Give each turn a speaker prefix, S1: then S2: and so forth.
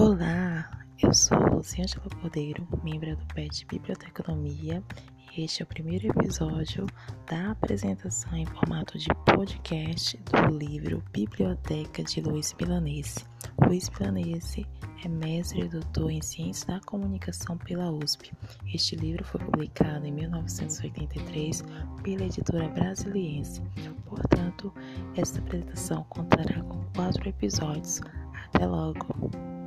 S1: Olá, eu sou Luciângela Cordeiro, membro do PET Biblioteconomia, e este é o primeiro episódio da apresentação em formato de podcast do livro Biblioteca de Luiz Milanese. Luiz Milanese é mestre e doutor em Ciências da Comunicação pela USP. Este livro foi publicado em 1983 pela editora brasiliense. Portanto, esta apresentação contará com quatro episódios. Até logo!